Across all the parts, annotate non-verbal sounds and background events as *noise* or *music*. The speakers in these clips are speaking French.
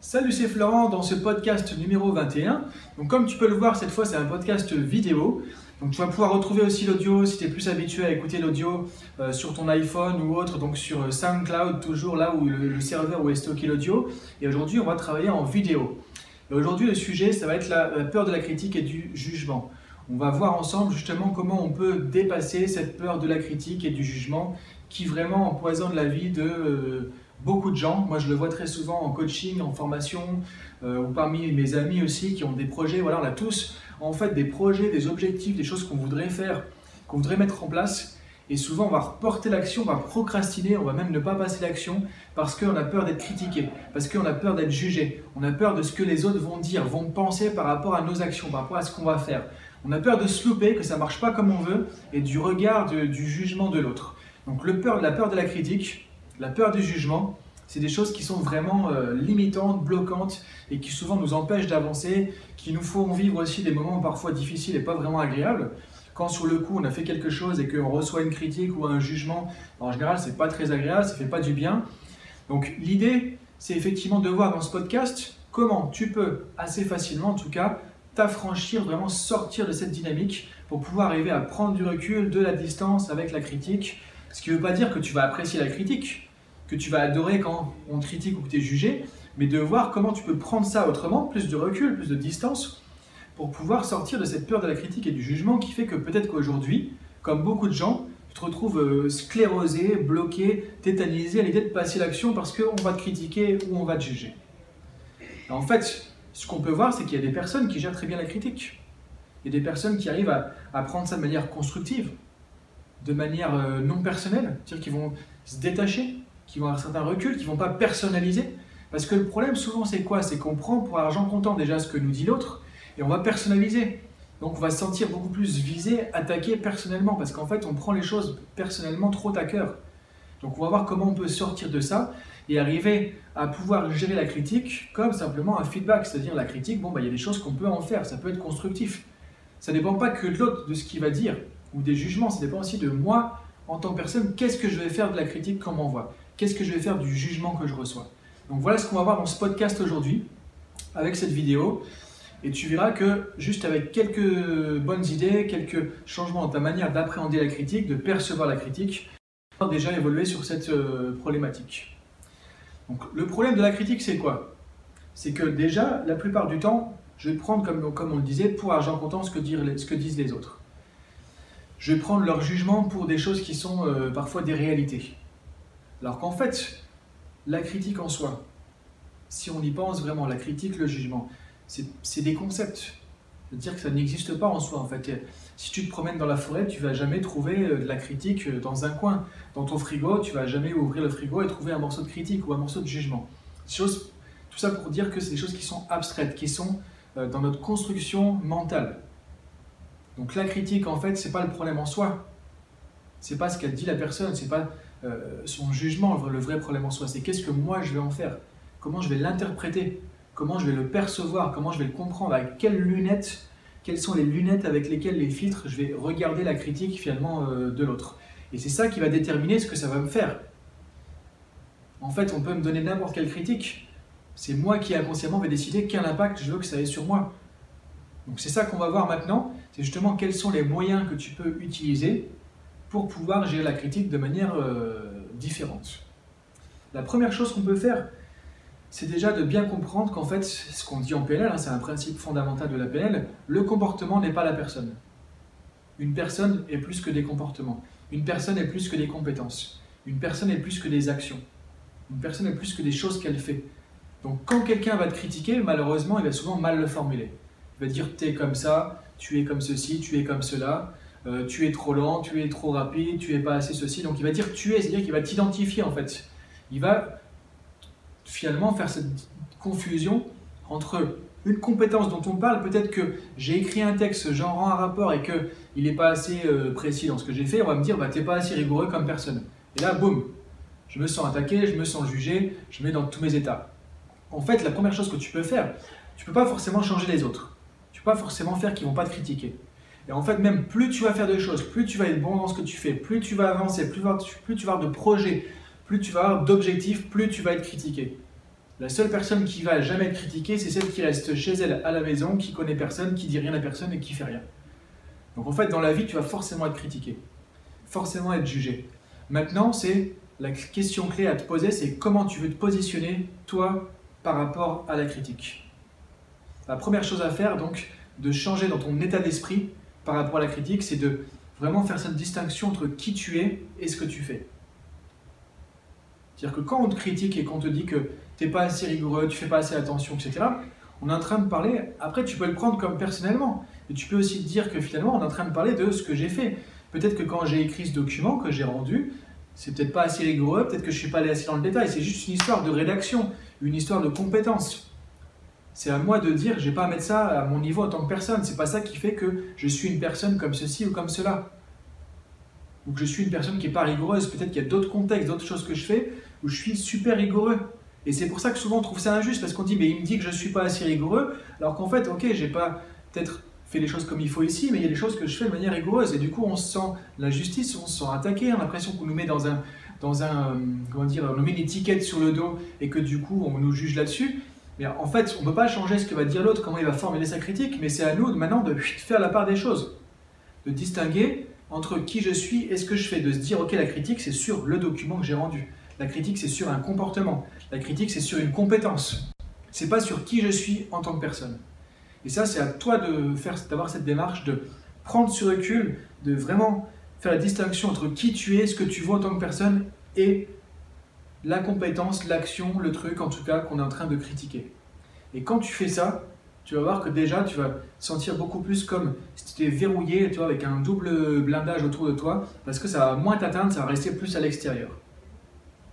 Salut, c'est Florent dans ce podcast numéro 21. Donc comme tu peux le voir, cette fois c'est un podcast vidéo. Donc tu vas pouvoir retrouver aussi l'audio si tu es plus habitué à écouter l'audio euh, sur ton iPhone ou autre, donc sur SoundCloud, toujours là où le, serveur où est stocké l'audio. Et aujourd'hui, on va travailler en vidéo. Aujourd'hui, le sujet, ça va être la, peur de la critique et du jugement. On va voir ensemble justement comment on peut dépasser cette peur de la critique et du jugement qui vraiment empoisonne la vie de... Euh, beaucoup de gens. Moi, je le vois très souvent en coaching, en formation, euh, ou parmi mes amis aussi qui ont des projets. Voilà, on a tous en fait des projets, des objectifs, des choses qu'on voudrait faire, qu'on voudrait mettre en place. Et souvent, on va reporter l'action, on va procrastiner, on va même ne pas passer l'action parce qu'on a peur d'être critiqué, parce qu'on a peur d'être jugé, on a peur de ce que les autres vont dire, vont penser par rapport à nos actions, par rapport à ce qu'on va faire. On a peur de se louper, que ça marche pas comme on veut, et du regard du jugement de l'autre. Donc la peur de la critique, la peur du jugement, c'est des choses qui sont vraiment euh, limitantes, bloquantes et qui souvent nous empêchent d'avancer, qui nous font vivre aussi des moments parfois difficiles et pas vraiment agréables. Quand sur le coup on a fait quelque chose et qu'on reçoit une critique ou un jugement, en général c'est pas très agréable, ça fait pas du bien. Donc l'idée c'est effectivement de voir dans ce podcast comment tu peux assez facilement en tout cas t'affranchir, vraiment sortir de cette dynamique pour pouvoir arriver à prendre du recul, de la distance avec la critique. Ce qui ne veut pas dire que tu vas apprécier la critique, que tu vas adorer quand on te critique ou que tu es jugé, mais de voir comment tu peux prendre ça autrement, plus de recul, plus de distance, pour pouvoir sortir de cette peur de la critique et du jugement qui fait que peut-être qu'aujourd'hui, comme beaucoup de gens, tu te retrouves euh, sclérosé, bloqué, tétanisé à l'idée de passer l'action parce qu'on va te critiquer ou on va te juger. en fait, ce qu'on peut voir, c'est qu'il y a des personnes qui gèrent très bien la critique. Il y a des personnes qui arrivent à, à prendre ça de manière constructive, de manière euh, non personnelle, c'est-à-dire qu'ils vont se détacher qui vont avoir un certain recul, qui ne vont pas personnaliser. Parce que le problème souvent c'est quoi? C'est qu'on prend pour argent comptant déjà ce que nous dit l'autre et on va personnaliser. Donc on va se sentir beaucoup plus visé, attaqué personnellement parce qu'en fait on prend les choses personnellement trop à cœur. Donc on va voir comment on peut sortir de ça et arriver à pouvoir gérer la critique comme simplement un feedback, c'est-à-dire la critique, bon bah il y a des choses qu'on peut en faire, ça peut être constructif. Ça ne dépend pas que de l'autre, de ce qu'il va dire ou des jugements, ça dépend aussi de moi en tant que personne, qu'est-ce que je vais faire de la critique qu'on m'envoie Qu'est-ce que je vais faire du jugement que je reçois Donc voilà ce qu'on va voir dans ce podcast aujourd'hui, avec cette vidéo. Et tu verras que juste avec quelques bonnes idées, quelques changements dans ta manière d'appréhender la critique, de percevoir la critique, tu vas déjà évoluer sur cette euh, problématique. Donc le problème de la critique, c'est quoi? C'est que déjà, la plupart du temps, je vais prendre, comme, comme on le disait, pour argent comptant ce que, ce que disent les autres. Je vais prendre leur jugement pour des choses qui sont euh, parfois des réalités. Alors qu'en fait, la critique en soi, si on y pense vraiment, la critique, le jugement, c'est des concepts. C'est-à-dire que ça n'existe pas en soi en fait. Si tu te promènes dans la forêt, tu vas jamais trouver euh, de la critique euh, dans un coin. Dans ton frigo, tu vas jamais ouvrir le frigo et trouver un morceau de critique ou un morceau de jugement. tout ça pour dire que c'est des choses qui sont abstraites, qui sont euh, dans notre construction mentale. Donc la critique en fait, c'est pas le problème en soi. C'est pas ce qu'a dit la personne, c'est pas euh, son jugement, le vrai problème en soi, c'est qu'est-ce que moi je vais en faire? Comment je vais l'interpréter? Comment je vais le percevoir? Comment je vais le comprendre? Avec quelles lunettes? Quelles sont les lunettes avec lesquelles les filtres je vais regarder la critique finalement euh, de l'autre? Et c'est ça qui va déterminer ce que ça va me faire. En fait, on peut me donner n'importe quelle critique. C'est moi qui inconsciemment vais décider quel impact je veux que ça ait sur moi. Donc c'est ça qu'on va voir maintenant. C'est justement quels sont les moyens que tu peux utiliser pour pouvoir gérer la critique de manière euh, différente. La première chose qu'on peut faire, c'est déjà de bien comprendre qu'en fait, ce qu'on dit en PNL, hein, c'est un principe fondamental de la PNL, le comportement n'est pas la personne. Une personne est plus que des comportements. Une personne est plus que des compétences. Une personne est plus que des actions. Une personne est plus que des choses qu'elle fait. Donc quand quelqu'un va te critiquer, malheureusement, il va souvent mal le formuler. Il va dire, tu es comme ça, tu es comme ceci, tu es comme cela. Euh, tu es trop lent, tu es trop rapide, tu es pas assez ceci. Donc il va dire tu es, c'est-à-dire qu'il va t'identifier en fait. Il va finalement faire cette confusion entre une compétence dont on parle, peut-être que j'ai écrit un texte, j'en rends un rapport et qu'il n'est pas assez euh, précis dans ce que j'ai fait, on va me dire bah, tu n'es pas assez rigoureux comme personne. Et là, boum, je me sens attaqué, je me sens jugé, je mets dans tous mes états. En fait, la première chose que tu peux faire, tu peux pas forcément changer les autres. Tu peux pas forcément faire qu'ils vont pas te critiquer. Et en fait, même plus tu vas faire de choses, plus tu vas être bon dans ce que tu fais, plus tu vas avancer, plus, tu vas avoir de projets, plus tu vas avoir d'objectifs, plus tu vas être critiqué. La seule personne qui va jamais être critiquée, c'est celle qui reste chez elle à la maison, qui connaît personne, qui dit rien à personne et qui fait rien. Donc en fait, dans la vie, tu vas forcément être critiqué, forcément être jugé. Maintenant, c'est la question clé à te poser, c'est comment tu veux te positionner, toi, par rapport à la critique. La première chose à faire, donc, de changer dans ton état d'esprit par rapport à la critique, c'est de vraiment faire cette distinction entre qui tu es et ce que tu fais. C'est-à-dire que quand on te critique et qu'on te dit que tu n'es pas assez rigoureux, tu fais pas assez attention, etc., on est en train de parler, après tu peux le prendre comme personnellement, et tu peux aussi te dire que finalement on est en train de parler de ce que j'ai fait. Peut-être que quand j'ai écrit ce document que j'ai rendu, c'est peut-être pas assez rigoureux, peut-être que je suis pas allé assez dans le détail, c'est juste une histoire de rédaction, une histoire de compétence. C'est à moi de dire, j'ai pas à mettre ça à mon niveau en tant que personne, c'est pas ça qui fait que je suis une personne comme ceci ou comme cela. Ou que je suis une personne qui est pas rigoureuse, peut-être qu'il y a d'autres contextes, d'autres choses que je fais où je suis super rigoureux. Et c'est pour ça que souvent on trouve ça injuste, parce qu'on dit, mais il me dit que je suis pas assez rigoureux, alors qu'en fait, ok, j'ai pas peut-être fait les choses comme il faut ici, mais il y a des choses que je fais de manière rigoureuse. Et du coup, on se sent la justice, on se sent attaqué, on a l'impression qu'on nous met dans un, dans un, euh, comment dire, on nous met une étiquette sur le dos et que du coup, on nous juge là-dessus. Mais en fait, on ne peut pas changer ce que va dire l'autre, comment il va formuler sa critique, mais c'est à nous maintenant de *laughs* faire la part des choses, de distinguer entre qui je suis et ce que je fais, de se dire, ok, la critique, c'est sur le document que j'ai rendu. La critique, c'est sur un comportement. La critique, c'est sur une compétence. C'est pas sur qui je suis en tant que personne. Et ça, c'est à toi de faire, d'avoir cette démarche, de prendre ce recul, de vraiment faire la distinction entre qui tu es, ce que tu vois en tant que personne et la compétence, l'action, le truc en tout cas qu'on est en train de critiquer. Et quand tu fais ça, tu vas voir que déjà tu vas sentir beaucoup plus comme si tu étais verrouillé, tu vois, avec un double blindage autour de toi, parce que ça va moins t'atteindre, ça va rester plus à l'extérieur.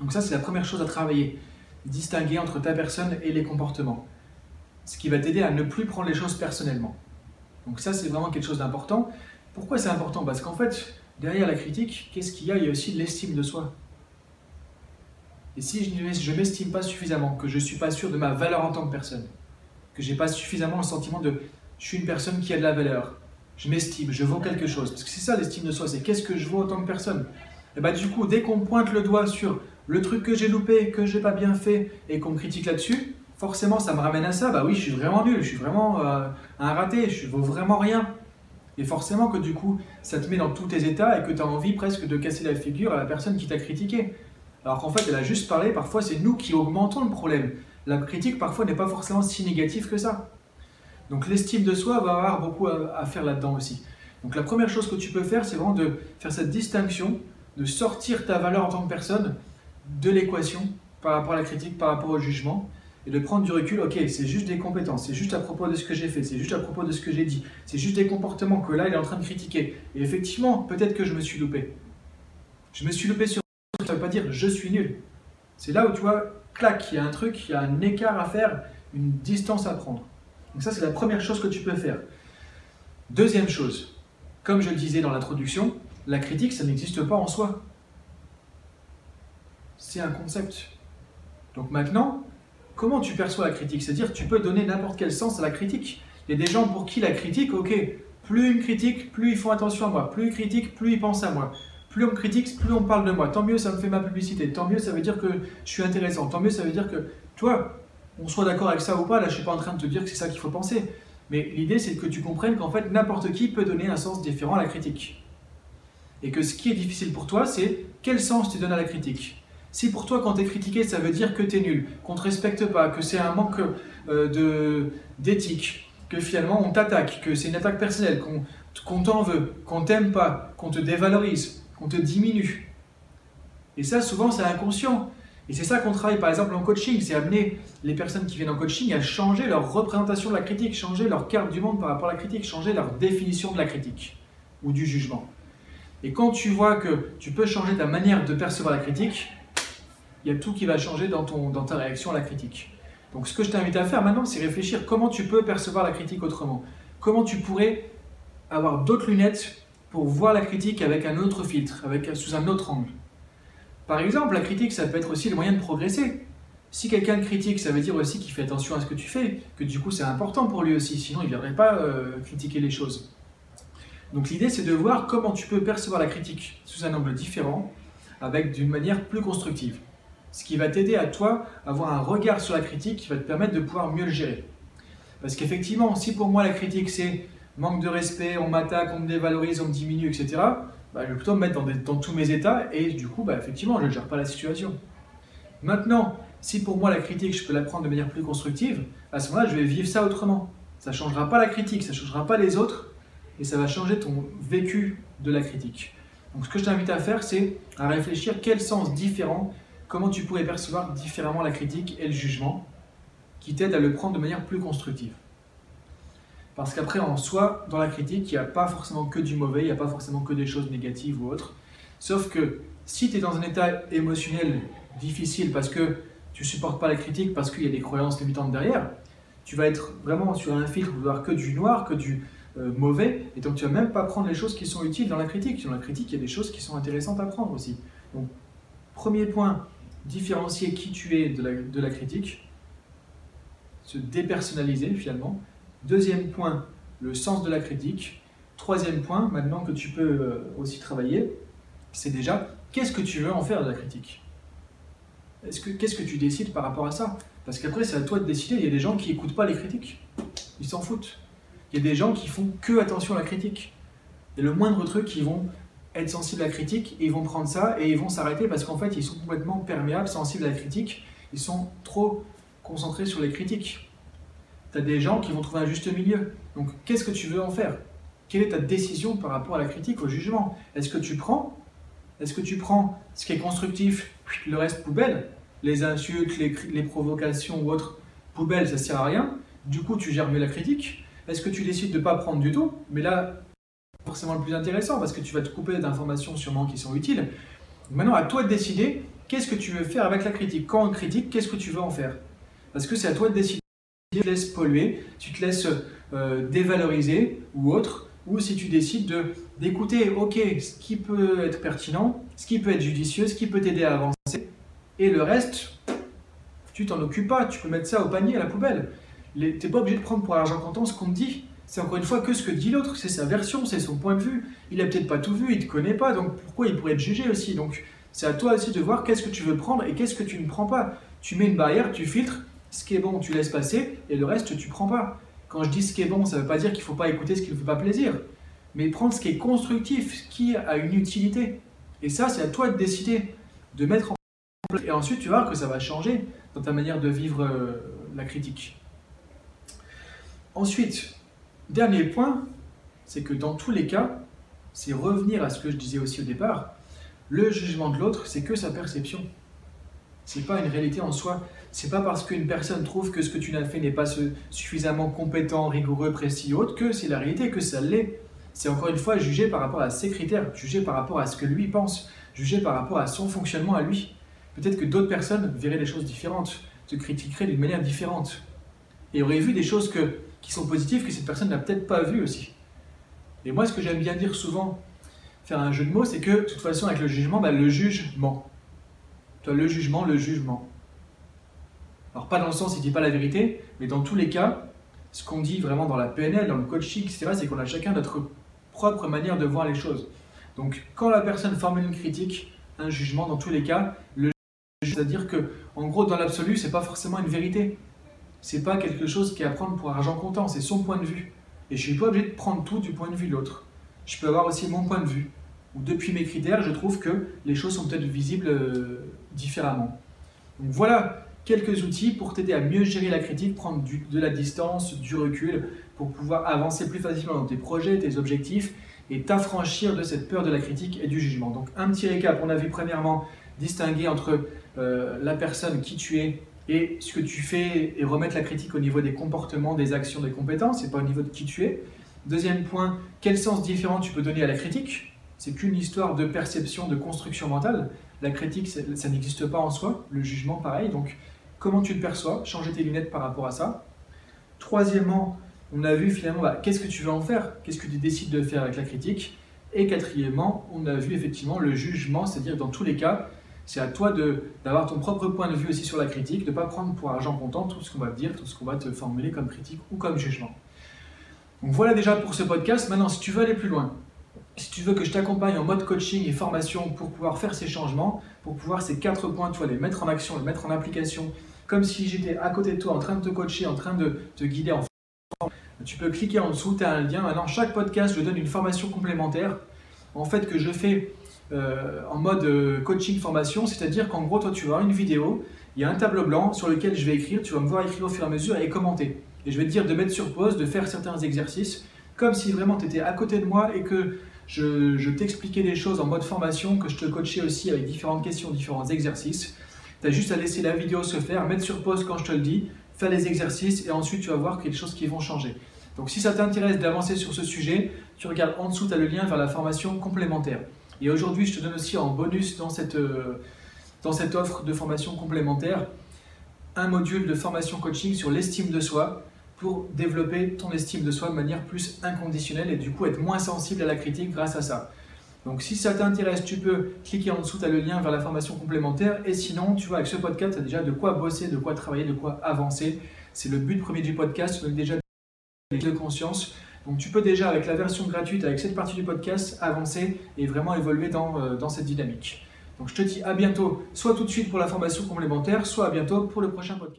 Donc ça, c'est la première chose à travailler, distinguer entre ta personne et les comportements ce qui va t'aider à ne plus prendre les choses personnellement. Donc ça, c'est vraiment quelque chose d'important. Pourquoi c'est important? Parce qu'en fait, derrière la critique, qu'est-ce qu'il y a? Il y a aussi l'estime de soi. Et si je ne m'estime pas suffisamment, que je ne suis pas sûr de ma valeur en tant que personne, que je n'ai pas suffisamment le sentiment de je suis une personne qui a de la valeur, je m'estime, je vaux quelque chose. Parce que c'est ça l'estime de soi, c'est qu'est-ce que je vaux en tant que personne. Et bah du coup, dès qu'on pointe le doigt sur le truc que j'ai loupé, que j'ai pas bien fait, et qu'on critique là-dessus, forcément ça me ramène à ça, bah oui, je suis vraiment nul, je suis vraiment euh, un raté, je vaux vraiment rien. Et forcément que du coup, ça te met dans tous tes états et que tu as envie presque de casser la figure à la personne qui t'a critiqué. Alors qu'en fait, elle a juste parlé, parfois c'est nous qui augmentons le problème. La critique parfois n'est pas forcément si négative que ça. Donc l'estime de soi va avoir beaucoup à faire là-dedans aussi. Donc la première chose que tu peux faire, c'est vraiment de faire cette distinction, de sortir ta valeur en tant que personne de l'équation par rapport à la critique, par rapport au jugement, et de prendre du recul, ok, c'est juste des compétences, c'est juste à propos de ce que j'ai fait, c'est juste à propos de ce que j'ai dit, c'est juste des comportements que là il est en train de critiquer. Et effectivement, peut-être que je me suis loupé. Je me suis loupé sur ça ne veut pas dire je suis nul. C'est là où tu vois, clac, il y a un truc, il y a un écart à faire, une distance à prendre. Donc ça, c'est la première chose que tu peux faire. Deuxième chose, comme je le disais dans l'introduction, la critique, ça n'existe pas en soi. C'est un concept. Donc maintenant, comment tu perçois la critique? C'est-à-dire, tu peux donner n'importe quel sens à la critique. Il y a des gens pour qui la critique, ok, plus ils me critiquent, plus ils font attention à moi. Plus ils critiquent, plus ils pensent à moi. Plus on me critique, plus on parle de moi. Tant mieux, ça me fait ma publicité. Tant mieux, ça veut dire que je suis intéressant. Tant mieux, ça veut dire que, toi, on soit d'accord avec ça ou pas, là, je suis pas en train de te dire que c'est ça qu'il faut penser. Mais l'idée, c'est que tu comprennes qu'en fait, n'importe qui peut donner un sens différent à la critique. Et que ce qui est difficile pour toi, c'est quel sens tu donnes à la critique. Si pour toi, quand tu es critiqué, ça veut dire que tu es nul, qu'on ne te respecte pas, que c'est un manque euh, d'éthique, que finalement on t'attaque, que c'est une attaque personnelle, qu'on t'en veut, qu'on t'aime pas, qu'on te dévalorise, qu'on te diminue. Et ça, souvent, c'est inconscient. Et c'est ça qu'on travaille par exemple en coaching, c'est amener les personnes qui viennent en coaching à changer leur représentation de la critique, changer leur carte du monde par rapport à la critique, changer leur définition de la critique ou du jugement. Et quand tu vois que tu peux changer ta manière de percevoir la critique, il y a tout qui va changer dans, ton, dans ta réaction à la critique. Donc ce que je t'invite à faire maintenant, c'est réfléchir comment tu peux percevoir la critique autrement. Comment tu pourrais avoir d'autres lunettes pour voir la critique avec un autre filtre, avec, sous un autre angle. Par exemple, la critique, ça peut être aussi le moyen de progresser. Si quelqu'un critique, ça veut dire aussi qu'il fait attention à ce que tu fais, que du coup c'est important pour lui aussi, sinon il ne viendrait pas euh, critiquer les choses. Donc l'idée c'est de voir comment tu peux percevoir la critique sous un angle différent, avec d'une manière plus constructive. Ce qui va t'aider à toi avoir un regard sur la critique qui va te permettre de pouvoir mieux le gérer. Parce qu'effectivement, si pour moi la critique c'est manque de respect, on m'attaque, on me dévalorise, on me diminue, etc., bah, je vais plutôt me mettre dans, tous mes états et du coup, bah, effectivement, je ne gère pas la situation. Maintenant, si pour moi la critique, je peux la prendre de manière plus constructive, à ce moment-là, je vais vivre ça autrement. Ça ne changera pas la critique, ça ne changera pas les autres, et ça va changer ton vécu de la critique. Donc ce que je t'invite à faire, c'est à réfléchir quel sens différent, comment tu pourrais percevoir différemment la critique et le jugement, qui t'aide à le prendre de manière plus constructive. Parce qu'après, en soi, dans la critique, il n'y a pas forcément que du mauvais, il n'y a pas forcément que des choses négatives ou autres. Sauf que si tu es dans un état émotionnel difficile parce que tu supportes pas la critique, parce qu'il y a des croyances limitantes derrière, tu vas être vraiment sur un filtre voir que du noir, que du euh, mauvais, et donc tu vas même pas prendre les choses qui sont utiles dans la critique. Dans la critique, il y a des choses qui sont intéressantes à prendre aussi. Donc, premier point, différencier qui tu es de la, de la critique, se dépersonnaliser finalement. Deuxième point, le sens de la critique. Troisième point, maintenant que tu peux euh, aussi travailler, c'est déjà qu'est-ce que tu veux en faire de la critique? Qu'est-ce que tu décides par rapport à ça? Parce qu'après, c'est à toi de décider. Il y a des gens qui n'écoutent pas les critiques. Ils s'en foutent. Il y a des gens qui font que attention à la critique. Et le moindre truc, ils vont être sensibles à la critique, et ils vont prendre ça et ils vont s'arrêter parce qu'en fait, ils sont complètement perméables, sensibles à la critique. Ils sont trop concentrés sur les critiques tu as des gens qui vont trouver un juste milieu. Donc, qu'est-ce que tu veux en faire? Quelle est ta décision par rapport à la critique, au jugement? Est-ce que tu prends? Est-ce que tu prends ce qui est constructif, le reste poubelle? Les insultes, les, provocations ou autres, poubelle, ça sert à rien. Du coup, tu gères mieux la critique. Est-ce que tu décides de ne pas prendre du tout? Mais là, forcément le plus intéressant parce que tu vas te couper d'informations sûrement qui sont utiles. Maintenant, à toi de décider qu'est-ce que tu veux faire avec la critique? Quand on critique, qu'est-ce que tu veux en faire? Parce que c'est à toi de décider tu te laisses polluer, tu te laisses euh, dévaloriser ou autre, ou si tu décides de d'écouter, ok, ce qui peut être pertinent, ce qui peut être judicieux, ce qui peut t'aider à avancer, et le reste, tu t'en occupes pas, tu peux mettre ça au panier, à la poubelle. Tu n'es pas obligé de prendre pour argent comptant ce qu'on te dit. C'est encore une fois que ce que dit l'autre, c'est sa version, c'est son point de vue. Il a peut-être pas tout vu, il te connaît pas, donc pourquoi il pourrait te juger aussi? Donc c'est à toi aussi de voir qu'est-ce que tu veux prendre et qu'est-ce que tu ne prends pas. Tu mets une barrière, tu filtres, ce qui est bon, tu laisses passer, et le reste, tu prends pas. Quand je dis ce qui est bon, ça ne veut pas dire qu'il ne faut pas écouter ce qui ne fait pas plaisir, mais prendre ce qui est constructif, ce qui a une utilité. Et ça, c'est à toi de décider, de mettre en place. Et ensuite, tu vas voir que ça va changer dans ta manière de vivre euh, la critique. Ensuite, dernier point, c'est que dans tous les cas, c'est revenir à ce que je disais aussi au départ, le jugement de l'autre, c'est que sa perception. C'est pas une réalité en soi. C'est pas parce qu'une personne trouve que ce que tu n'as fait n'est pas suffisamment compétent, rigoureux, précis autre que c'est la réalité, que ça l'est. C'est encore une fois jugé par rapport à ses critères, jugé par rapport à ce que lui pense, jugé par rapport à son fonctionnement à lui. Peut-être que d'autres personnes verraient les choses différentes, te critiqueraient d'une manière différente, et auraient vu des choses qui sont positives que cette personne n'a peut-être pas vues aussi. Et moi, ce que j'aime bien dire souvent, faire un jeu de mots, c'est que de toute façon, avec le jugement, bah, le jugement toi, le jugement, le jugement. Alors, pas dans le sens, il ne dit pas la vérité, mais dans tous les cas, ce qu'on dit vraiment dans la PNL, dans le coaching, etc., c'est qu'on a chacun notre propre manière de voir les choses. Donc, quand la personne formule une critique, un jugement, dans tous les cas, le c'est-à-dire que, en gros, dans l'absolu, c'est pas forcément une vérité. C'est pas quelque chose qui est à prendre pour argent comptant, c'est son point de vue. Et je suis pas obligé de prendre tout du point de vue de l'autre. Je peux avoir aussi mon point de vue depuis mes critères, je trouve que les choses sont peut-être visibles euh, différemment. Donc voilà quelques outils pour t'aider à mieux gérer la critique, prendre de la distance, du recul, pour pouvoir avancer plus facilement dans tes projets, tes objectifs et t'affranchir de cette peur de la critique et du jugement. Donc un petit récap, on a vu premièrement distinguer entre euh, la personne qui tu es et ce que tu fais et remettre la critique au niveau des comportements, des actions, des compétences et pas au niveau de qui tu es. Deuxième point, quel sens différent tu peux donner à la critique? C'est qu'une histoire de perception, de construction mentale. La critique, ça n'existe pas en soi. Le jugement, pareil. Donc, comment tu le perçois Changer tes lunettes par rapport à ça? Troisièmement, on a vu finalement bah, qu'est-ce que tu veux en faire? Qu'est-ce que tu décides de faire avec la critique? Et quatrièmement, on a vu effectivement le jugement, c'est-à-dire dans tous les cas, c'est à toi d'avoir ton propre point de vue aussi sur la critique, de ne pas prendre pour argent comptant tout ce qu'on va te dire, tout ce qu'on va te formuler comme critique ou comme jugement. Donc voilà déjà pour ce podcast. Maintenant, si tu veux aller plus loin, si tu veux que je t'accompagne en mode coaching et formation pour pouvoir faire ces changements, pour pouvoir ces quatre points, tu les mettre en action, les mettre en application, comme si j'étais à côté de toi en train de te coacher, en train de te guider en tu peux cliquer en dessous, tu as un lien. Maintenant, chaque podcast, je donne une formation complémentaire en fait que je fais euh, en mode euh, coaching formation, c'est-à-dire qu'en gros, toi, tu vas avoir une vidéo, il y a un tableau blanc sur lequel je vais écrire, tu vas me voir écrire au fur et à mesure et commenter. Et je vais te dire de mettre sur pause, de faire certains exercices, comme si vraiment tu étais à côté de moi et que je, t'expliquais des choses en mode formation, que je te coachais aussi avec différentes questions, différents exercices. Tu as juste à laisser la vidéo se faire, mettre sur pause quand je te le dis, faire les exercices et ensuite tu vas voir quelque chose qui vont changer. Donc si ça t'intéresse d'avancer sur ce sujet, tu regardes en dessous, tu as le lien vers la formation complémentaire. Et aujourd'hui, je te donne aussi en bonus dans cette, euh, dans cette offre de formation complémentaire un module de formation coaching sur l'estime de soi pour développer ton estime de soi de manière plus inconditionnelle et du coup être moins sensible à la critique grâce à ça. Donc si ça t'intéresse, tu peux cliquer en dessous, tu as le lien vers la formation complémentaire. Et sinon, tu vois, avec ce podcast, tu as déjà de quoi bosser, de quoi travailler, de quoi avancer. C'est le but premier du podcast, tu as déjà de conscience. Donc tu peux déjà, avec la version gratuite, avec cette partie du podcast, avancer et vraiment évoluer dans, euh, dans cette dynamique. Donc je te dis à bientôt, soit tout de suite pour la formation complémentaire, soit à bientôt pour le prochain podcast.